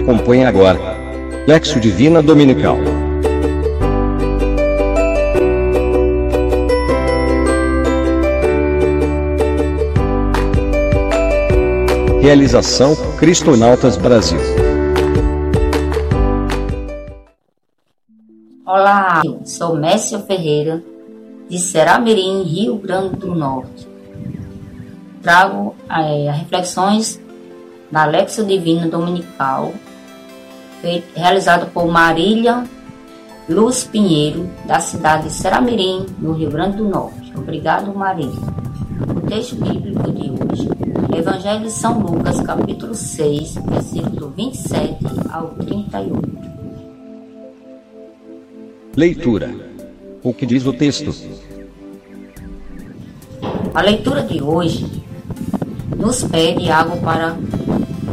Acompanhe agora. Lexo Divina Dominical. Realização Cristonautas Brasil. Olá, sou Mércia Ferreira, de Seramirim, Rio Grande do Norte. Trago é, reflexões da Lexo Divina Dominical, feito, realizado por Marília Luz Pinheiro, da cidade de Seramirim, no Rio Grande do Norte. Obrigado, Marília. O texto bíblico de hoje é Evangelho de São Lucas, capítulo 6, versículo 27 ao 38. Leitura. O que diz o texto? A leitura de hoje nos pede algo para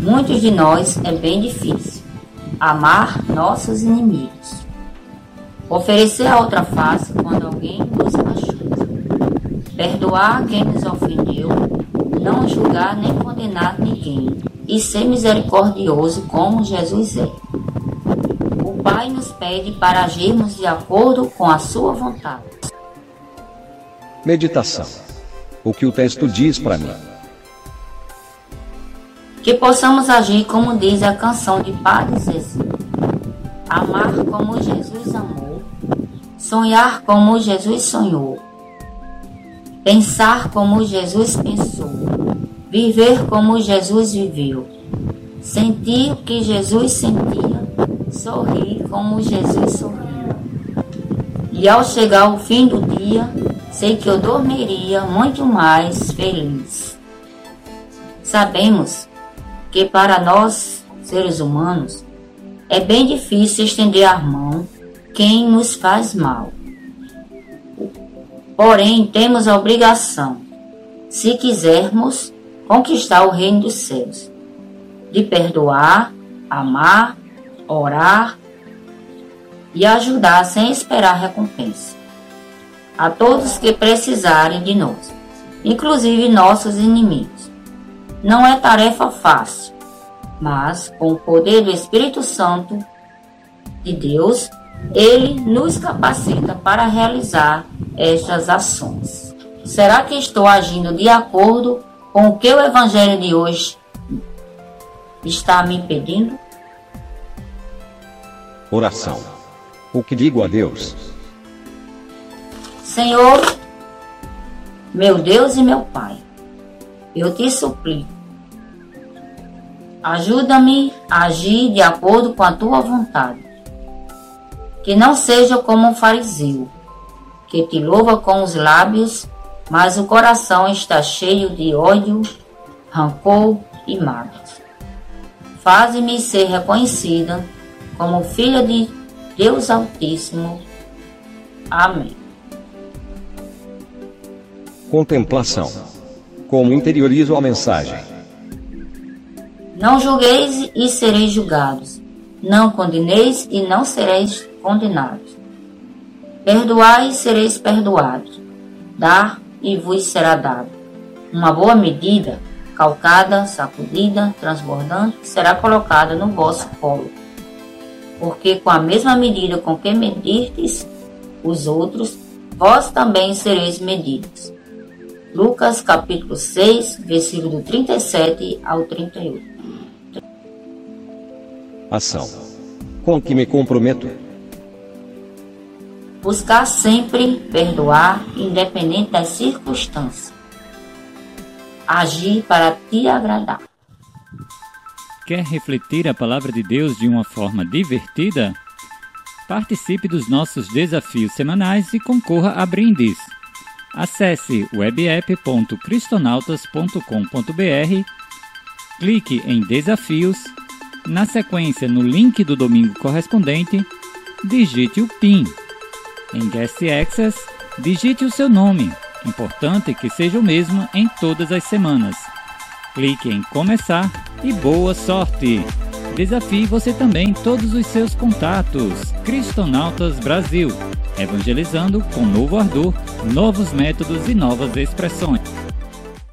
muitos de nós é bem difícil. Amar nossos inimigos. Oferecer a outra face quando alguém nos machuca. Perdoar quem nos ofendeu. Não julgar nem condenar ninguém. E ser misericordioso como Jesus é. O Pai nos pede para agirmos de acordo com a sua vontade. Meditação. O que o texto diz para mim? Que possamos agir como diz a canção de Zezé. Amar como Jesus amou, sonhar como Jesus sonhou, pensar como Jesus pensou, viver como Jesus viveu, sentir o que Jesus sentia, sorrir como Jesus sorriu. E ao chegar o fim do dia, sei que eu dormiria muito mais feliz. Sabemos que para nós, seres humanos, é bem difícil estender a mão quem nos faz mal. Porém, temos a obrigação, se quisermos conquistar o reino dos céus, de perdoar, amar, orar e ajudar sem esperar recompensa a todos que precisarem de nós, inclusive nossos inimigos. Não é tarefa fácil, mas com o poder do Espírito Santo de Deus, ele nos capacita para realizar estas ações. Será que estou agindo de acordo com o que o Evangelho de hoje está me pedindo? Oração. O que digo a Deus? Senhor, meu Deus e meu Pai, eu te suplico. Ajuda-me a agir de acordo com a tua vontade. Que não seja como um fariseu, que te louva com os lábios, mas o coração está cheio de ódio, rancor e mágoas. Faze-me ser reconhecida como filha de Deus Altíssimo. Amém. Contemplação. Como interiorizo a mensagem? Não julgueis e sereis julgados. Não condeneis e não sereis condenados. Perdoai e sereis perdoados. Dar e vos será dado. Uma boa medida, calcada, sacudida, transbordante, será colocada no vosso colo. Porque com a mesma medida com que medirdes os outros, vós também sereis medidos. Lucas capítulo 6, versículo 37 ao 38. Ação. Com que me comprometo? Buscar sempre perdoar, independente das circunstâncias. Agir para te agradar. Quer refletir a palavra de Deus de uma forma divertida? Participe dos nossos desafios semanais e concorra a brindes. Acesse webapp.cristonautas.com.br, clique em Desafios, na sequência no link do domingo correspondente, digite o PIN. Em Guest Access, digite o seu nome, importante que seja o mesmo em todas as semanas. Clique em Começar e boa sorte! Desafie você também todos os seus contatos. Cristonautas Brasil evangelizando com novo ardor, novos métodos e novas expressões.